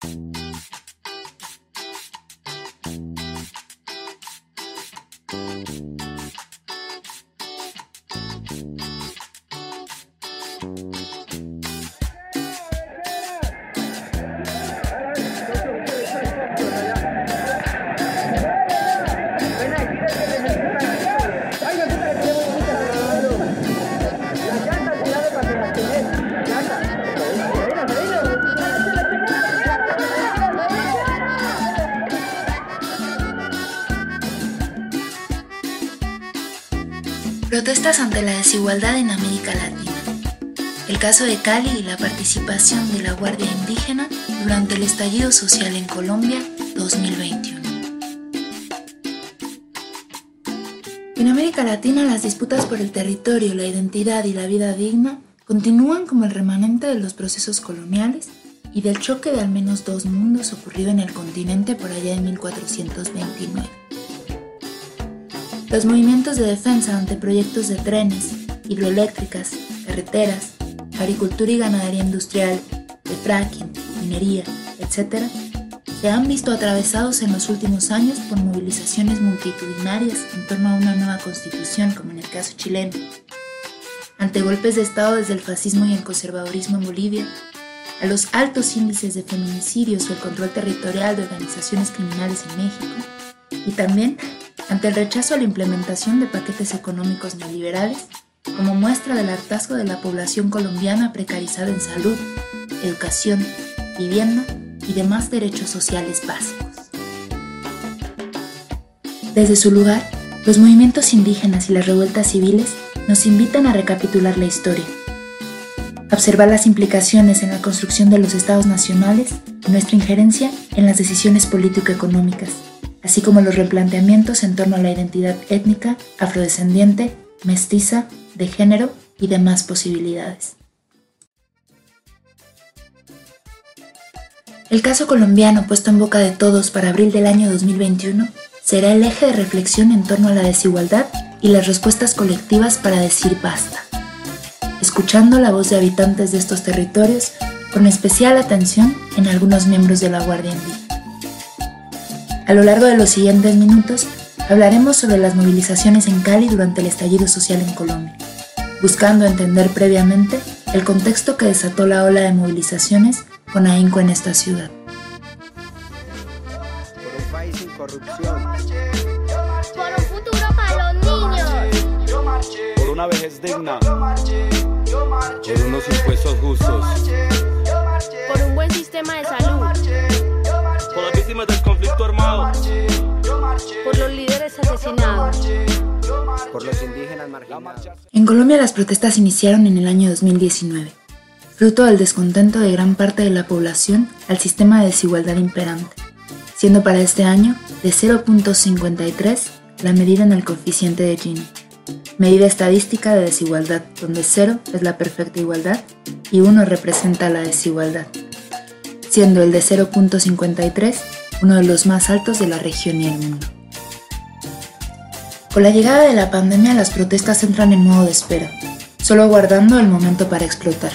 Protestas ante la desigualdad en América Latina. El caso de Cali y la participación de la Guardia Indígena durante el estallido social en Colombia 2021. En América Latina las disputas por el territorio, la identidad y la vida digna continúan como el remanente de los procesos coloniales y del choque de al menos dos mundos ocurrido en el continente por allá de 1429. Los movimientos de defensa ante proyectos de trenes, hidroeléctricas, carreteras, agricultura y ganadería industrial, de fracking, minería, etc., se han visto atravesados en los últimos años por movilizaciones multitudinarias en torno a una nueva constitución, como en el caso chileno, ante golpes de Estado desde el fascismo y el conservadurismo en Bolivia, a los altos índices de feminicidios o el control territorial de organizaciones criminales en México, y también ante el rechazo a la implementación de paquetes económicos neoliberales como muestra del hartazgo de la población colombiana precarizada en salud, educación, vivienda y demás derechos sociales básicos. Desde su lugar, los movimientos indígenas y las revueltas civiles nos invitan a recapitular la historia, observar las implicaciones en la construcción de los estados nacionales y nuestra injerencia en las decisiones político-económicas así como los replanteamientos en torno a la identidad étnica, afrodescendiente, mestiza, de género y demás posibilidades. El caso colombiano puesto en boca de todos para abril del año 2021 será el eje de reflexión en torno a la desigualdad y las respuestas colectivas para decir basta, escuchando la voz de habitantes de estos territorios con especial atención en algunos miembros de la Guardia Indígena. A lo largo de los siguientes minutos hablaremos sobre las movilizaciones en Cali durante el estallido social en Colombia, buscando entender previamente el contexto que desató la ola de movilizaciones con ahínco en esta ciudad. Por un país sin corrupción. Por un futuro para los niños. Por una vejez digna. Por unos impuestos justos. Por un buen sistema de salud. Por las víctimas del conflicto armado. Por los líderes asesinados. Por los indígenas marginados. En Colombia las protestas iniciaron en el año 2019, fruto del descontento de gran parte de la población al sistema de desigualdad imperante, siendo para este año de 0.53 la medida en el coeficiente de Gini, medida estadística de desigualdad, donde 0 es la perfecta igualdad y 1 representa la desigualdad, siendo el de 0.53 uno de los más altos de la región y el mundo. Con la llegada de la pandemia las protestas entran en modo de espera, solo aguardando el momento para explotar.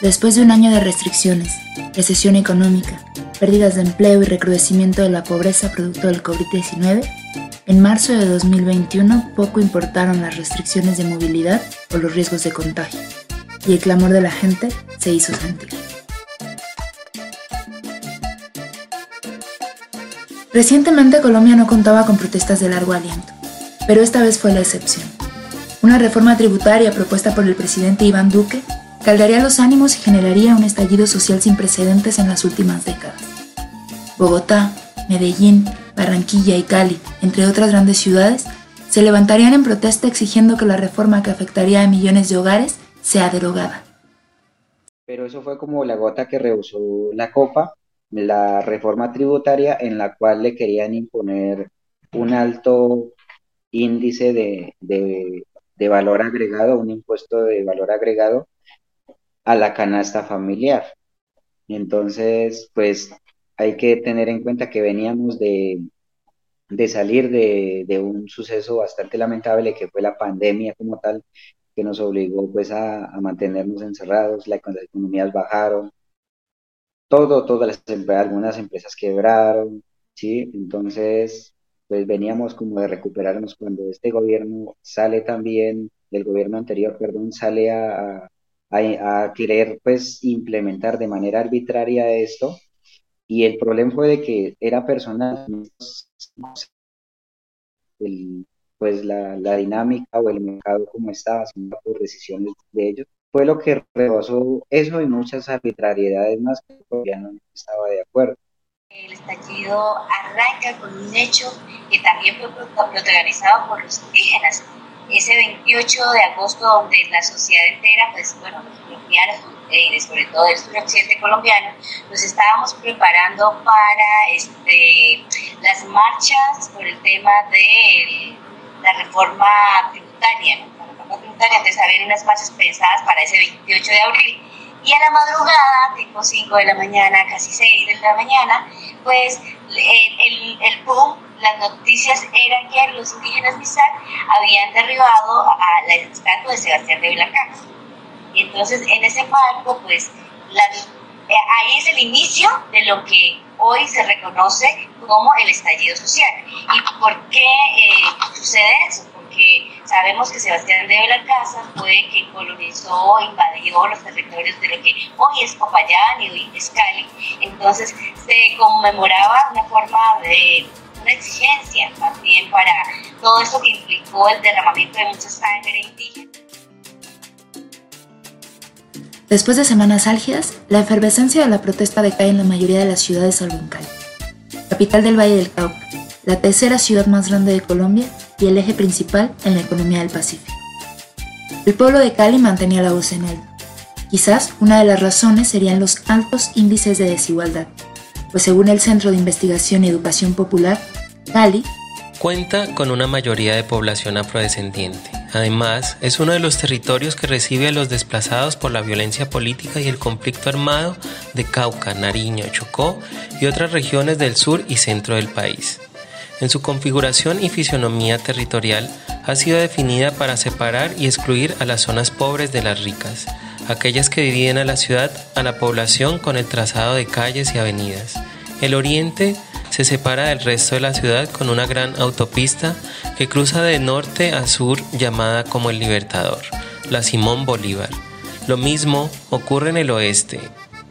Después de un año de restricciones, recesión económica, pérdidas de empleo y recrudecimiento de la pobreza producto del COVID-19, en marzo de 2021 poco importaron las restricciones de movilidad o los riesgos de contagio, y el clamor de la gente se hizo sentir. Recientemente Colombia no contaba con protestas de largo aliento, pero esta vez fue la excepción. Una reforma tributaria propuesta por el presidente Iván Duque caldaría los ánimos y generaría un estallido social sin precedentes en las últimas décadas. Bogotá, Medellín, Barranquilla y Cali, entre otras grandes ciudades, se levantarían en protesta exigiendo que la reforma que afectaría a millones de hogares sea derogada. Pero eso fue como la gota que rehusó la copa la reforma tributaria en la cual le querían imponer un alto índice de, valor agregado, un impuesto de valor agregado a la canasta familiar. Entonces, pues hay que tener en cuenta que veníamos de, salir de, un suceso bastante lamentable que fue la pandemia como tal, que nos obligó pues a, a mantenernos encerrados, las economías bajaron, todo, todas las, em, algunas empresas quebraron, ¿sí? Entonces, pues veníamos como de recuperarnos cuando este gobierno sale también, el gobierno anterior, perdón, sale a, a, a querer pues implementar de manera arbitraria esto. Y el problema fue de que era personal, pues la, la, dinámica o el mercado como estaba, por decisiones de ellos, fue lo que rebasó eso y muchas arbitrariedades más que todavía no estaba de acuerdo. El estallido arranca con un hecho que también fue protagonizado por los indígenas. Ese 28 de agosto, donde la sociedad entera, pues bueno, los colombianos, eh, sobre todo el suroccidente colombiano, nos estábamos preparando para este, las marchas por el tema de la reforma tributaria, ¿no? La tributaria, entonces había unas marchas pensadas para ese 28 de abril y a la madrugada, tipo 5 de la mañana, casi 6 de la mañana, pues el, el, boom, las noticias eran que los indígenas Mizar habían derribado a la estatua de Sebastián de Vilacán. Y entonces en ese marco, pues eh, ahí es el inicio de lo que hoy se reconoce como el estallido social. ¿Y por qué eh, sucede eso? Porque sabemos que Sebastián de Belalcázar fue quien colonizó, invadió los territorios de lo que hoy es Popayán y hoy es Cali. Entonces se conmemoraba una forma de una exigencia también para todo eso que implicó el derramamiento de mucha sangre indígena. Después de semanas álgidas, la efervescencia de la protesta decae en la mayoría de las ciudades salvo en Cali, capital del Valle del Cauca, la tercera ciudad más grande de Colombia y el eje principal en la economía del Pacífico. El pueblo de Cali mantenía la voz en alto. Quizás una de las razones serían los altos índices de desigualdad, pues según el Centro de Investigación y Educación Popular, Cali cuenta con una mayoría de población afrodescendiente. Además, es uno de los territorios que recibe a los desplazados por la violencia política y el conflicto armado de Cauca, Nariño, Chocó y otras regiones del sur y centro del país. En su configuración y fisionomía territorial ha sido definida para separar y excluir a las zonas pobres de las ricas, aquellas que dividen a la ciudad a la población con el trazado de calles y avenidas. El oriente se separa del resto de la ciudad con una gran autopista que cruza de norte a sur llamada como el Libertador, la Simón Bolívar. Lo mismo ocurre en el oeste,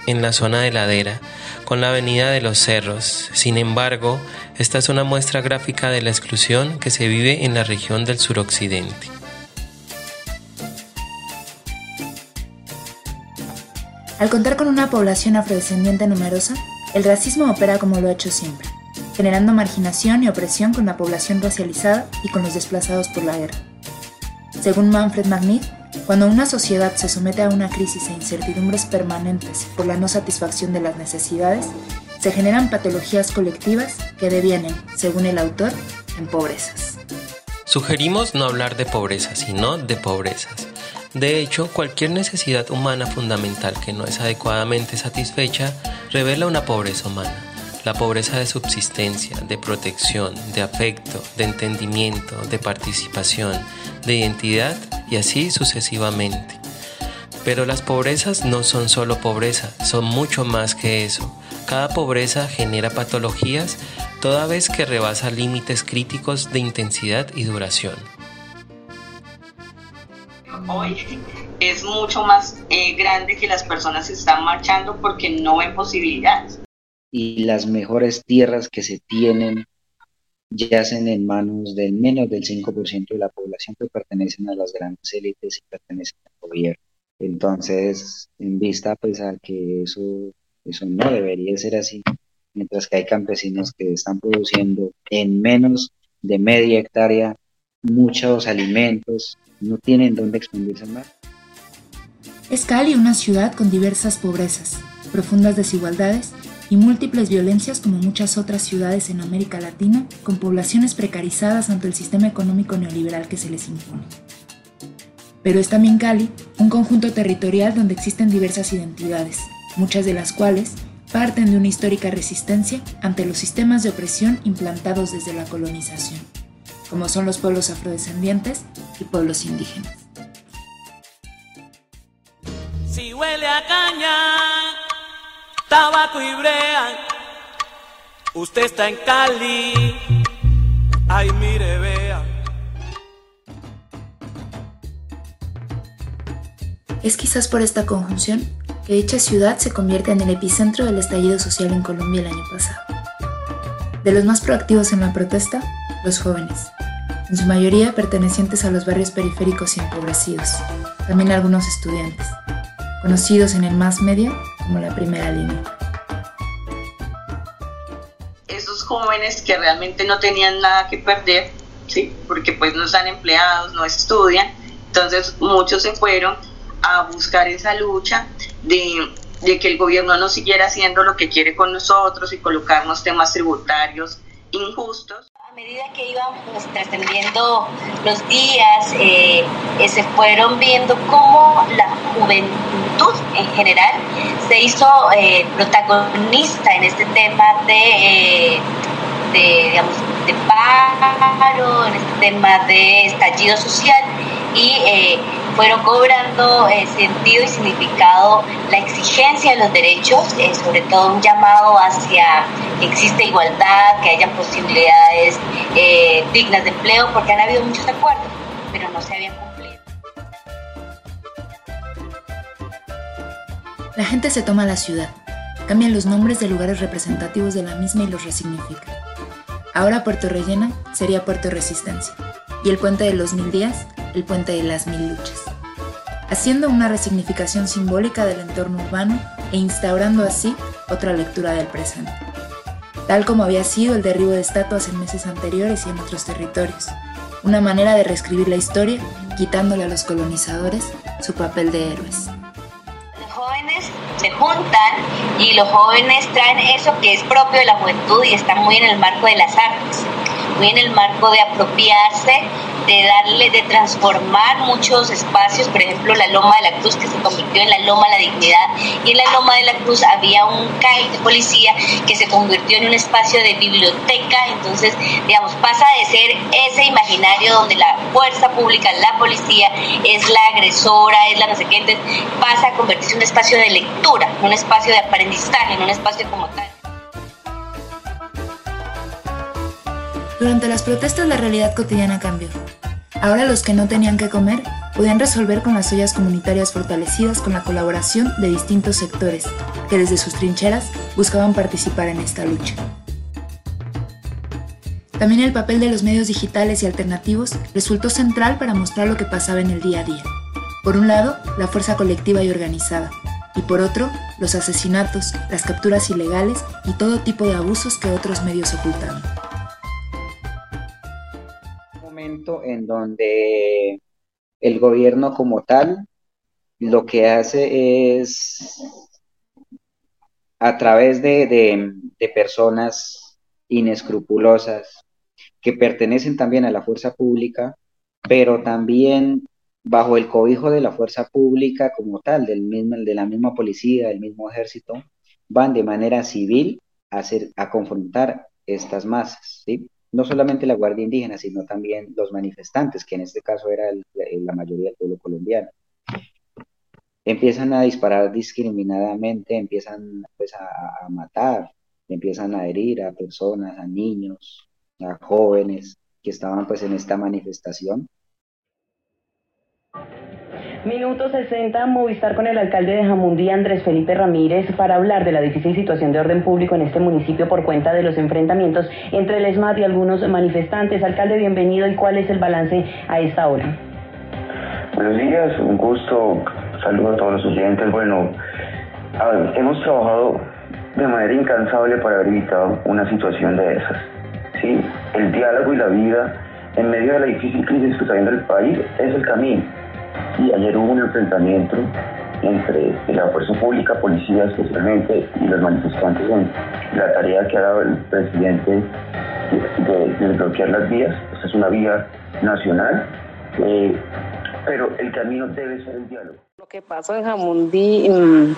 en la zona de ladera, con la avenida de los cerros. Sin embargo, esta es una muestra gráfica de la exclusión que se vive en la región del suroccidente. Al contar con una población afrodescendiente numerosa, el racismo opera como lo ha hecho siempre, generando marginación y opresión con la población racializada y con los desplazados por la guerra. Según Manfred Magnitt, cuando una sociedad se somete a una crisis e incertidumbres permanentes por la no satisfacción de las necesidades, se generan patologías colectivas que devienen, según el autor, en pobrezas. Sugerimos no hablar de pobreza, sino de pobrezas. De hecho, cualquier necesidad humana fundamental que no es adecuadamente satisfecha revela una pobreza humana. La pobreza de subsistencia, de protección, de afecto, de entendimiento, de participación, de identidad y así sucesivamente. Pero las pobrezas no son solo pobreza, son mucho más que eso. Cada pobreza genera patologías toda vez que rebasa límites críticos de intensidad y duración. Hoy es mucho más eh, grande que las personas están marchando porque no ven posibilidades. Y las mejores tierras que se tienen yacen en manos del menos del 5% de la población que pertenecen a las grandes élites y pertenecen al gobierno. Entonces, en vista pues a que eso eso no debería ser así, mientras que hay campesinos que están produciendo en menos de media hectárea muchos alimentos, no tienen dónde expandirse más. Es Cali una ciudad con diversas pobrezas, profundas desigualdades y múltiples violencias como muchas otras ciudades en América Latina, con poblaciones precarizadas ante el sistema económico neoliberal que se les impone. Pero es también Cali un conjunto territorial donde existen diversas identidades, muchas de las cuales parten de una histórica resistencia ante los sistemas de opresión implantados desde la colonización, como son los pueblos afrodescendientes y pueblos indígenas. Si huele a caña, Es quizás por esta conjunción que dicha ciudad se convierte en el epicentro del estallido social en Colombia el año pasado. De los más proactivos en la protesta, los jóvenes, en su mayoría pertenecientes a los barrios periféricos y empobrecidos, también algunos estudiantes, conocidos en el más medio como la primera línea. Esos jóvenes que realmente no tenían nada que perder, ¿sí? porque pues no están empleados, no estudian, entonces muchos se fueron a buscar esa lucha de, que el gobierno no siguiera haciendo lo que quiere con nosotros y colocarnos temas tributarios injustos. A medida que iban pues, trascendiendo los días, eh, eh, se fueron viendo cómo la juventud en general se hizo eh, protagonista en este tema de, de, paro, en este tema de estallido social y fueron cobrando eh, sentido y significado la exigencia de los derechos, eh, sobre todo un llamado hacia que exista igualdad, que haya posibilidades eh, dignas de empleo, porque han habido muchos acuerdos, pero no se habían cumplido. La gente se toma la ciudad, cambian los nombres de lugares representativos de la misma y los resignifica. Ahora Puerto Rellena sería Puerto Resistencia, y el puente de los mil días el puente de las mil luchas, haciendo una resignificación simbólica del entorno urbano e instaurando así otra lectura del presente, tal como había sido el derribo de estatuas en meses anteriores y en otros territorios, una manera de reescribir la historia quitándole a los colonizadores su papel de héroes. Se juntan y los jóvenes traen eso que es propio de la juventud y está muy en el marco de las artes, muy en el marco de apropiarse de darle, de transformar muchos espacios, por ejemplo la Loma de la Cruz que se convirtió en la Loma de la Dignidad y en la Loma de la Cruz había un CAI de policía que se convirtió en un espacio de biblioteca, entonces digamos pasa de ser ese imaginario donde la fuerza pública, la policía es la agresora, es la no sé qué, entonces pasa a convertirse en un espacio de lectura, un espacio de aprendizaje, en un espacio como tal. Durante las protestas la realidad cotidiana cambió. Ahora los que no tenían que comer podían resolver con las ollas comunitarias fortalecidas con la colaboración de distintos sectores que desde sus trincheras buscaban participar en esta lucha. También el papel de los medios digitales y alternativos resultó central para mostrar lo que pasaba en el día a día. Por un lado, la fuerza colectiva y organizada, y por otro, los asesinatos, las capturas ilegales y todo tipo de abusos que otros medios ocultaban en donde el gobierno como tal lo que hace es a través de, personas inescrupulosas que pertenecen también a la fuerza pública, pero también bajo el cobijo de la fuerza pública como tal, del mismo, de la misma policía, del mismo ejército, van de manera civil a, a confrontar estas masas. ¿sí? No solamente la Guardia Indígena, sino también los manifestantes, que en este caso era la mayoría del pueblo colombiano. Empiezan a disparar discriminadamente, empiezan pues, a, matar, empiezan a herir a personas, a niños, a jóvenes que estaban pues en esta manifestación Minuto 60, Movistar con el alcalde de Jamundí, Andrés Felipe Ramírez, para hablar de la difícil situación de orden público en este municipio por cuenta de los enfrentamientos entre el ESMAD y algunos manifestantes. Alcalde, bienvenido y cuál es el balance a esta hora. Buenos días, un gusto, saludo a todos los oyentes. Bueno, hemos trabajado de manera incansable para haber evitado una situación de esas. ¿sí? El diálogo y la vida en medio de la difícil crisis que está viendo el país es el camino y ayer hubo un enfrentamiento entre la fuerza pública, policía especialmente, y los manifestantes en la tarea que ha dado el presidente de, bloquear las vías. Esta es una vía nacional, eh, pero el camino debe ser el diálogo. Lo que pasó en Jamundí, mm,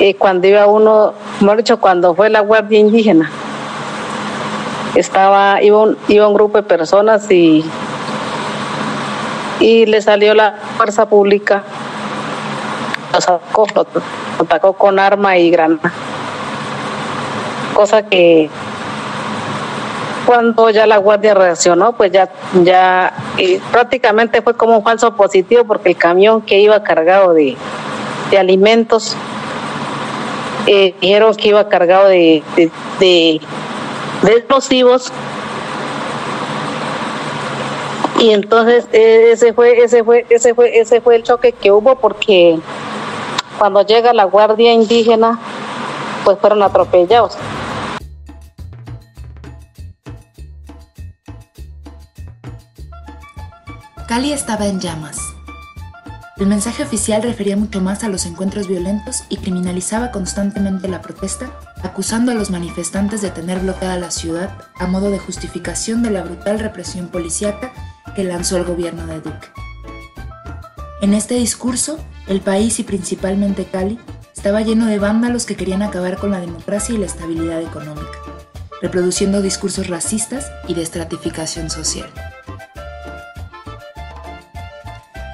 eh, cuando iba uno, mejor dicho, cuando fue la Guardia Indígena, estaba, iba iba un grupo de personas y y le salió la fuerza pública lo, atacó con arma y granada. Cosa que cuando ya la guardia reaccionó, pues ya, ya prácticamente fue como un falso positivo porque el camión que iba cargado de, de alimentos eh, dijeron que iba cargado de, de, explosivos y entonces eh, ese fue ese fue ese fue ese fue el choque que hubo porque cuando llega la guardia indígena pues fueron atropellados Cali estaba en llamas. El mensaje oficial refería mucho más a los encuentros violentos y criminalizaba constantemente la protesta, acusando a los manifestantes de tener bloqueada la ciudad a modo de justificación de la brutal represión policíaca que lanzó el gobierno de Duque. En este discurso, el país y principalmente Cali estaba lleno de vándalos que querían acabar con la democracia y la estabilidad económica, reproduciendo discursos racistas y de estratificación social.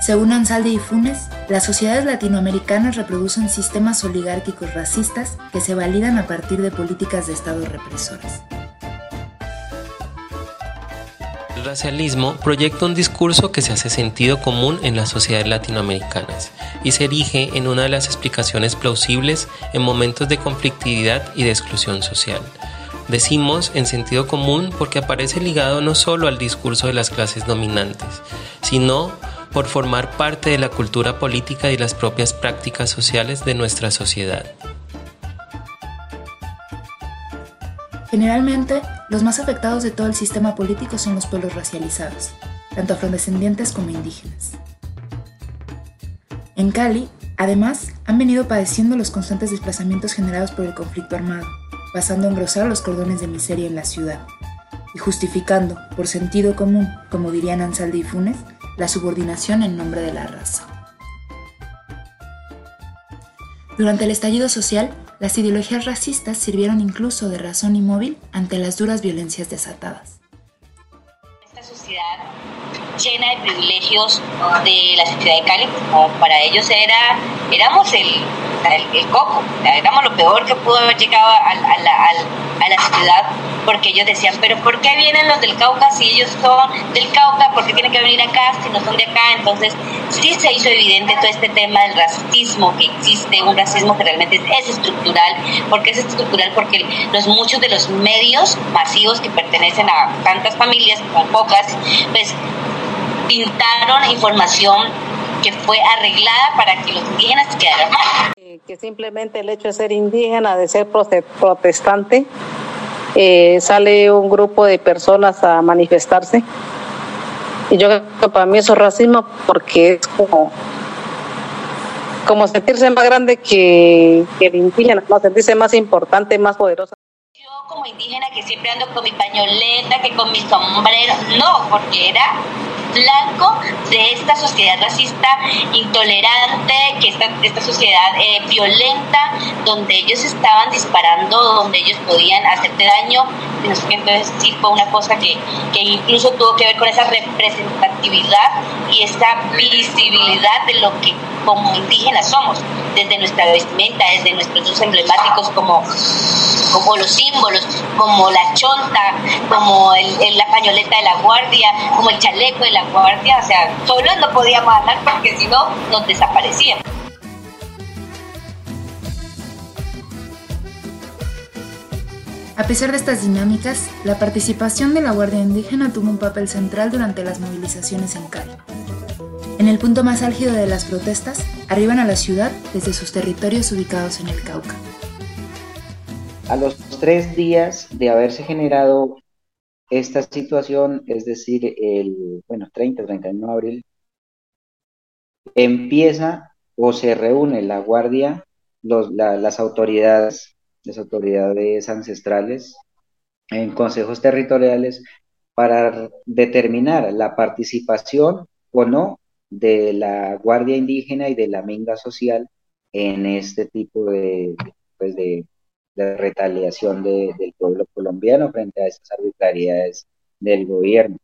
Según Ansaldi y Funes, las sociedades latinoamericanas reproducen sistemas oligárquicos racistas que se validan a partir de políticas de Estado represoras. Racialismo proyecta un discurso que se hace sentido común en las sociedades latinoamericanas y se erige en una de las explicaciones plausibles en momentos de conflictividad y de exclusión social. Decimos en sentido común porque aparece ligado no solo al discurso de las clases dominantes, sino por formar parte de la cultura política y las propias prácticas sociales de nuestra sociedad. Generalmente, los más afectados de todo el sistema político son los pueblos racializados, tanto afrodescendientes como indígenas. En Cali, además, han venido padeciendo los constantes desplazamientos generados por el conflicto armado, pasando a engrosar los cordones de miseria en la ciudad, y justificando, por sentido común, como dirían Ansaldi y Funes, la subordinación en nombre de la raza. Durante el estallido social, las ideologías racistas sirvieron incluso de razón inmóvil ante las duras violencias desatadas. Esta sociedad llena de privilegios de la ciudad de Cali, como para ellos era, éramos el, el, coco, éramos lo peor que pudo haber llegado a, a la ciudad porque ellos decían, pero ¿por qué vienen los del Cauca si ellos son del Cauca? ¿Por qué tienen que venir acá si no son de acá? Entonces sí se hizo evidente todo este tema del racismo que existe, un racismo que realmente es estructural. ¿Por qué es estructural? Porque los muchos de los medios masivos que pertenecen a tantas familias, con pocas, pues pintaron información que fue arreglada para que los indígenas quedaran mal. Que simplemente el hecho de ser indígena, de ser protestante, eh, sale un grupo de personas a manifestarse. Y yo creo que para mí eso es racismo porque es como, como sentirse más grande que, que el indígena, no, sentirse más importante, más poderosa. Yo como indígena que siempre ando con mi pañoleta, que con mi sombrero, no, porque era blanco de esta sociedad racista intolerante, que esta, esta sociedad eh, violenta, donde ellos estaban disparando, donde ellos podían hacerte daño. Entonces sí fue una cosa que, que incluso tuvo que ver con esa representatividad y esa visibilidad de lo que como indígenas somos, desde nuestra vestimenta, desde nuestros usos emblemáticos como, como los símbolos, como la chonta, como el, la pañoleta de la guardia, como el chaleco de la guardia, o sea, solo no podíamos andar porque si no nos desaparecíamos. A pesar de estas dinámicas, la participación de la Guardia Indígena tuvo un papel central durante las movilizaciones en Cali. En el punto más álgido de las protestas, arriban a la ciudad desde sus territorios ubicados en el Cauca. A los tres días de haberse generado esta situación, es decir, el bueno, 30, 31 de abril, empieza o se reúne la guardia, los, las autoridades, las autoridades ancestrales en consejos territoriales para determinar la participación o no de la guardia indígena y de la minga social en este tipo de, pues de, de retaliación del pueblo colombiano frente a esas arbitrariedades del gobierno.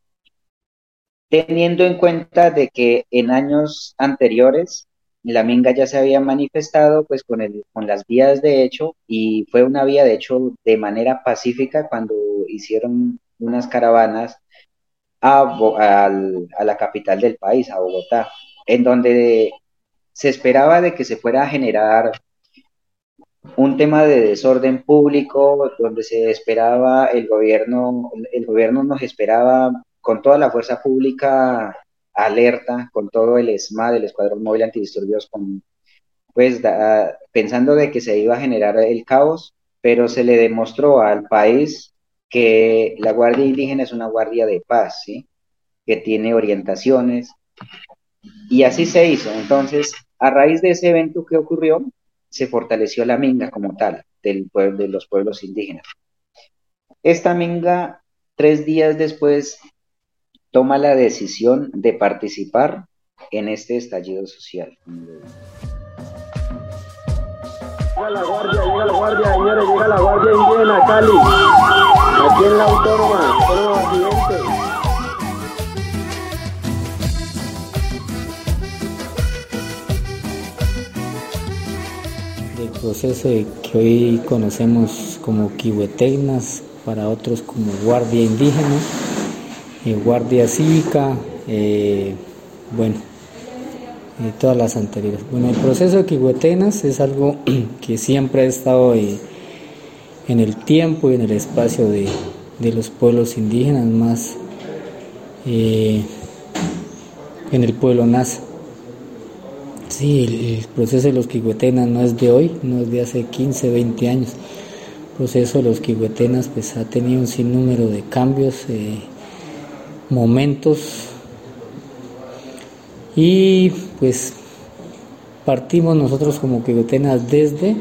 Teniendo en cuenta de que en años anteriores la Minga ya se había manifestado pues con, el, con las vías de hecho y fue una vía de hecho de manera pacífica cuando hicieron unas caravanas a, la capital del país, a Bogotá, en donde se esperaba de que se fuera a generar un tema de desorden público, donde se esperaba el gobierno, el gobierno nos esperaba con toda la fuerza pública alerta con todo el ESMA del Escuadrón Móvil Antidisturbios, con, pues pensando de que se iba a generar el caos, pero se le demostró al país que la Guardia Indígena es una guardia de paz, ¿sí? que tiene orientaciones, y así se hizo. Entonces, a raíz de ese evento que ocurrió, se fortaleció la minga como tal del pueblo, de los pueblos indígenas. Esta minga, tres días después toma la decisión de participar en este estallido social. Llega la guardia, llega la guardia, señores, llega la guardia indígena Cali, aquí la autónoma, autónoma accidente. El proceso que hoy conocemos como kihueteinas, para otros como guardia indígena, eh, Guardia Cívica, eh, bueno, eh, todas las anteriores. Bueno, el proceso de Quihuetenas es algo que siempre ha estado en el tiempo y en el espacio de, los pueblos indígenas, más en el pueblo Nasa. Sí, el, proceso de los Quihuetenas no es de hoy, no es de hace 15, 20 años. El proceso de los Quihuetenas pues, ha tenido un sinnúmero de cambios momentos y pues partimos nosotros como quegotenas desde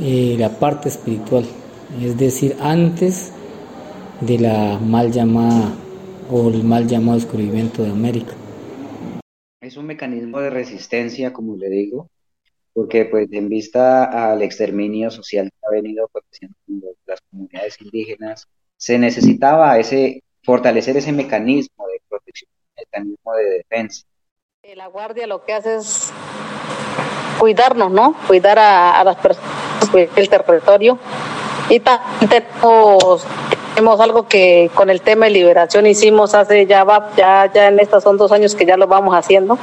eh, la parte espiritual, es decir, antes de la mal llamada o el mal llamado descubrimiento de América. Es un mecanismo de resistencia, como le digo, porque pues en vista al exterminio social que ha venido aconteciendo las comunidades indígenas, se necesitaba ese fortalecer ese mecanismo de protección, mecanismo de defensa. La guardia lo que hace es cuidarnos, ¿no? Cuidar a, las personas, del territorio. Y también tenemos, algo que con el tema de liberación hicimos hace ya va, ya, ya en estos son dos años que ya lo vamos haciendo.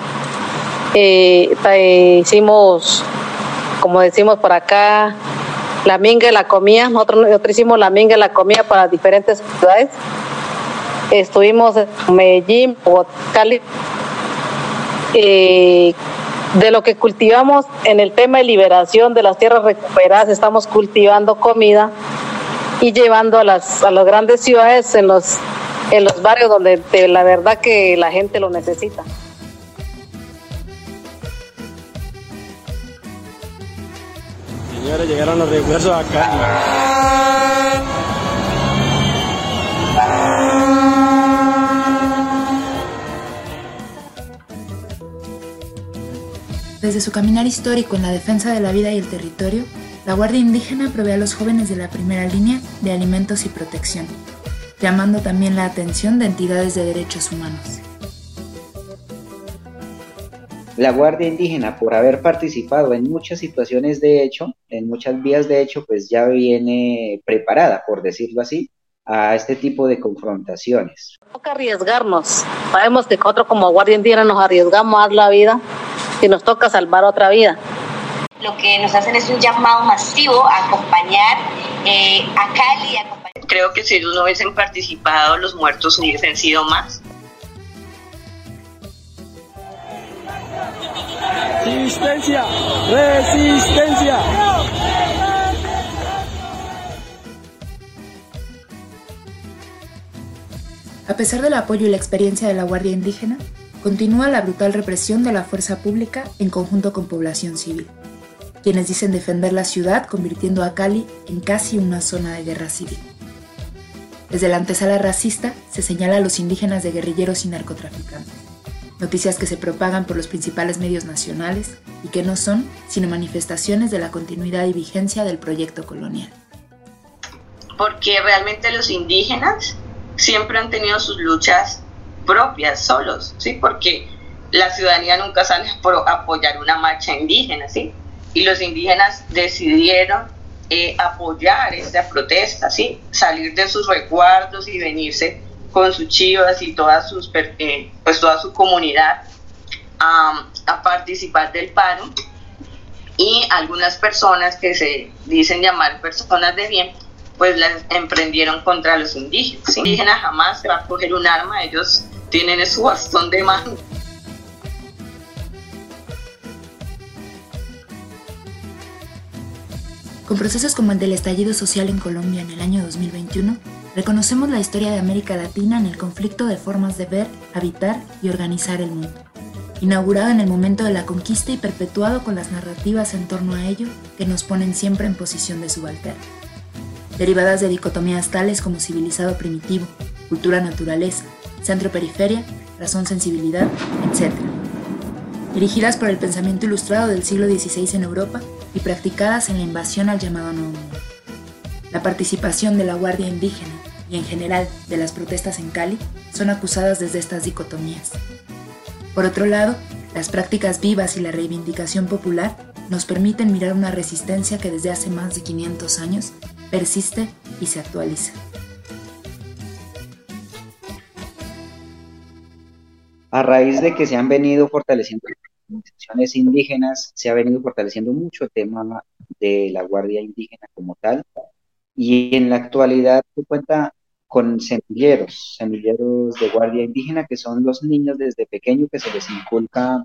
Eh, hicimos, como decimos por acá, la minga y la comida. Nosotros, nosotros hicimos la minga y la comida para diferentes ciudades estuvimos en Medellín, Cali. Eh, de lo que cultivamos en el tema de liberación de las tierras recuperadas, estamos cultivando comida y llevando a las, a grandes ciudades en los, en los barrios donde la verdad que la gente lo necesita. Señores, llegaron los refuerzos acá. Desde su caminar histórico en la defensa de la vida y el territorio, la Guardia Indígena provee a los jóvenes de la primera línea de alimentos y protección, llamando también la atención de entidades de derechos humanos. La Guardia Indígena, por haber participado en muchas situaciones de hecho, en muchas vías de hecho, pues ya viene preparada, por decirlo así, a este tipo de confrontaciones. Toca arriesgarnos. Sabemos que nosotros como Guardia Indígena nos arriesgamos a dar la vida que nos toca salvar otra vida. Lo que nos hacen es un llamado masivo a acompañar eh, a Cali. Creo que si ellos no hubiesen participado, los muertos hubiesen sido más. Resistencia, resistencia. A pesar del apoyo y la experiencia de la Guardia Indígena, continúa la brutal represión de la fuerza pública en conjunto con población civil, quienes dicen defender la ciudad convirtiendo a Cali en casi una zona de guerra civil. Desde la antesala racista se señala a los indígenas de guerrilleros y narcotraficantes, noticias que se propagan por los principales medios nacionales y que no son sino manifestaciones de la continuidad y vigencia del proyecto colonial. Porque realmente los indígenas siempre han tenido sus luchas propias, solos, ¿sí? Porque la ciudadanía nunca sale a apoyar una marcha indígena, ¿sí? Y los indígenas decidieron eh, apoyar esta protesta, ¿sí? Salir de sus recuerdos y venirse con sus chivas y todas sus, eh, pues toda su comunidad a, a participar del paro y algunas personas que se dicen llamar personas de bien, pues las emprendieron contra los indígenas. Los indígenas jamás se va a coger un arma, ellos tienen su bastón de mano. Con procesos como el del estallido social en Colombia en el año 2021, reconocemos la historia de América Latina en el conflicto de formas de ver, habitar y organizar el mundo inaugurado en el momento de la conquista y perpetuado con las narrativas en torno a ello que nos ponen siempre en posición de subalterno. Derivadas de dicotomías tales como civilizado primitivo, cultura-naturaleza, centro-periferia, razón-sensibilidad, etc. Dirigidas por el pensamiento ilustrado del siglo XVI en Europa y practicadas en la invasión al llamado Nuevo Mundo. La participación de la Guardia Indígena y en general de las protestas en Cali son acusadas desde estas dicotomías, por otro lado, las prácticas vivas y la reivindicación popular nos permiten mirar una resistencia que desde hace más de 500 años persiste y se actualiza. A raíz de que se han venido fortaleciendo las organizaciones indígenas, se ha venido fortaleciendo mucho el tema de la Guardia Indígena como tal, y en la actualidad se cuenta con semilleros, semilleros de guardia indígena, que son los niños desde pequeño que se les inculca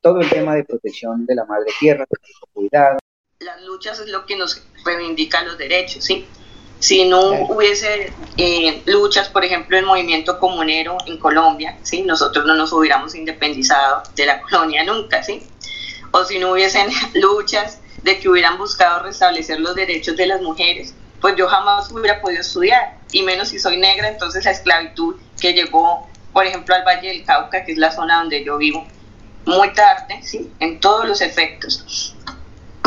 todo el tema de protección de la madre tierra, de cuidado. Las luchas es lo que nos reivindica los derechos, ¿sí? Si no hubiese eh, luchas, por ejemplo, el movimiento comunero en Colombia, ¿sí? Nosotros no nos hubiéramos independizado de la colonia nunca, ¿sí? O si no hubiesen luchas de que hubieran buscado restablecer los derechos de las mujeres, pues yo jamás hubiera podido estudiar, y menos si soy negra, entonces la esclavitud que llegó, por ejemplo, al Valle del Cauca, que es la zona donde yo vivo, muy tarde, ¿sí? en todos los efectos.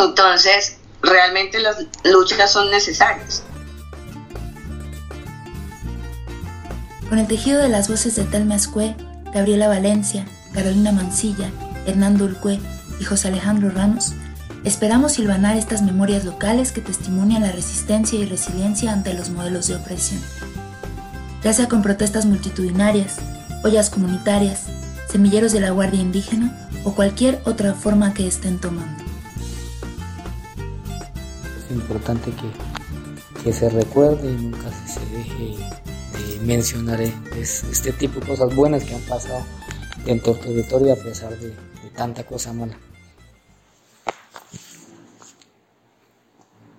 Entonces, realmente las luchas son necesarias. Con el tejido de las voces de Telma Escue, Gabriela Valencia, Carolina Mancilla, Hernando Ulcue y José Alejandro Ramos, Esperamos silvanar estas memorias locales que testimonian la resistencia y resiliencia ante los modelos de opresión. Ya sea con protestas multitudinarias, ollas comunitarias, semilleros de la Guardia Indígena o cualquier otra forma que estén tomando. Es importante que, que se recuerde y nunca se deje de mencionar este tipo de cosas buenas que han pasado dentro del territorio a pesar de, de tanta cosa mala.